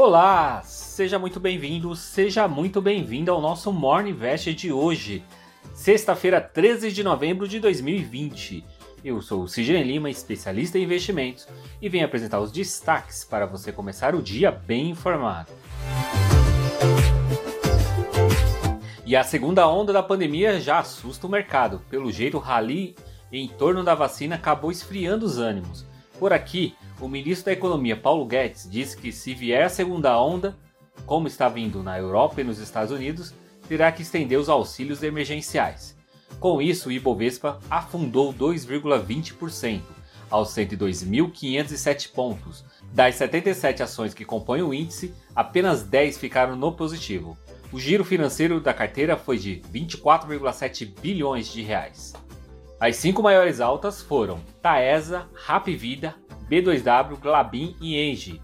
Olá, seja muito bem-vindo, seja muito bem-vindo ao nosso Morning Invest de hoje, sexta-feira, 13 de novembro de 2020. Eu sou o Sidney Lima, especialista em investimentos, e venho apresentar os destaques para você começar o dia bem informado. E a segunda onda da pandemia já assusta o mercado. Pelo jeito, o rally em torno da vacina acabou esfriando os ânimos. Por aqui, o ministro da Economia Paulo Guedes disse que se vier a segunda onda, como está vindo na Europa e nos Estados Unidos, terá que estender os auxílios emergenciais. Com isso, o Ibovespa afundou 2,20% aos 102.507 pontos. Das 77 ações que compõem o índice, apenas 10 ficaram no positivo. O giro financeiro da carteira foi de 24,7 bilhões de reais. As cinco maiores altas foram Taesa, Rapvida, B2W, Glabin e Engie.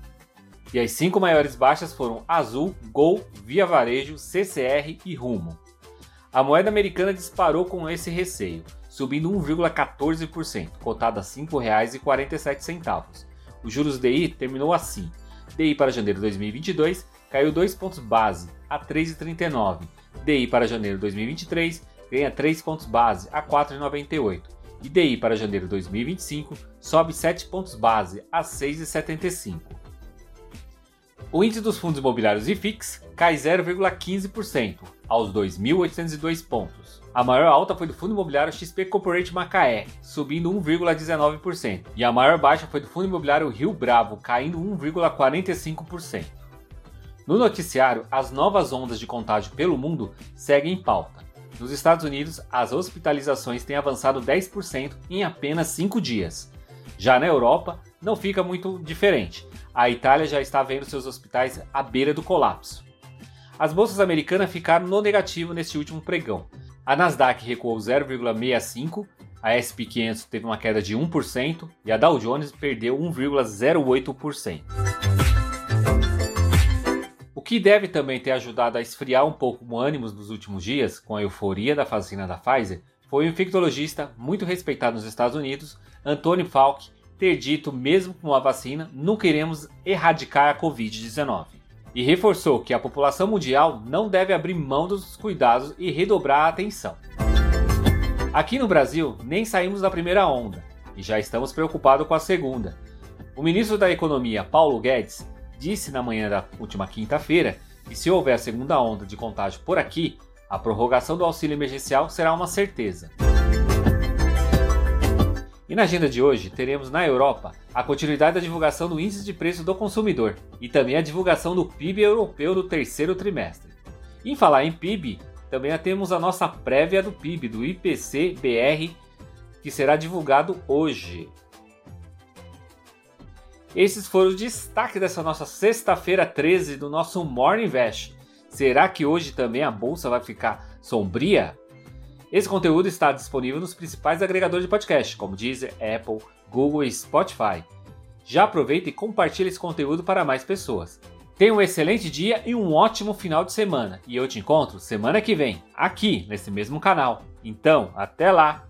E as cinco maiores baixas foram Azul, Gol, Via Varejo, CCR e Rumo. A moeda americana disparou com esse receio, subindo 1,14%, cotada a R$ 5,47. O juros DI terminou assim. DI para janeiro de 2022 caiu 2 pontos base a 3,39. DI para janeiro de 2023 ganha 3 pontos base a 4,98 e DI para janeiro de 2025 sobe 7 pontos base a 6,75. O índice dos fundos imobiliários IFIX cai 0,15% aos 2.802 pontos. A maior alta foi do fundo imobiliário XP Corporate Macaé, subindo 1,19%, e a maior baixa foi do fundo imobiliário Rio Bravo, caindo 1,45%. No noticiário, as novas ondas de contágio pelo mundo seguem em pauta. Nos Estados Unidos, as hospitalizações têm avançado 10% em apenas 5 dias. Já na Europa, não fica muito diferente. A Itália já está vendo seus hospitais à beira do colapso. As bolsas americanas ficaram no negativo neste último pregão. A Nasdaq recuou 0,65, a SP 500 teve uma queda de 1% e a Dow Jones perdeu 1,08% que deve também ter ajudado a esfriar um pouco o ânimo nos últimos dias, com a euforia da vacina da Pfizer, foi o infectologista muito respeitado nos Estados Unidos, Anthony Fauci, ter dito, mesmo com a vacina, não queremos erradicar a Covid-19. E reforçou que a população mundial não deve abrir mão dos cuidados e redobrar a atenção. Aqui no Brasil, nem saímos da primeira onda e já estamos preocupados com a segunda. O ministro da Economia, Paulo Guedes, disse na manhã da última quinta-feira que se houver segunda onda de contágio por aqui, a prorrogação do auxílio emergencial será uma certeza. E na agenda de hoje, teremos na Europa a continuidade da divulgação do índice de preço do consumidor e também a divulgação do PIB europeu do terceiro trimestre. Em falar em PIB, também temos a nossa prévia do PIB do IPC-BR que será divulgado hoje. Esses foram os destaques dessa nossa sexta-feira 13 do nosso Morning Invest. Será que hoje também a bolsa vai ficar sombria? Esse conteúdo está disponível nos principais agregadores de podcast, como Deezer, Apple, Google e Spotify. Já aproveita e compartilhe esse conteúdo para mais pessoas. Tenha um excelente dia e um ótimo final de semana. E eu te encontro semana que vem, aqui nesse mesmo canal. Então, até lá!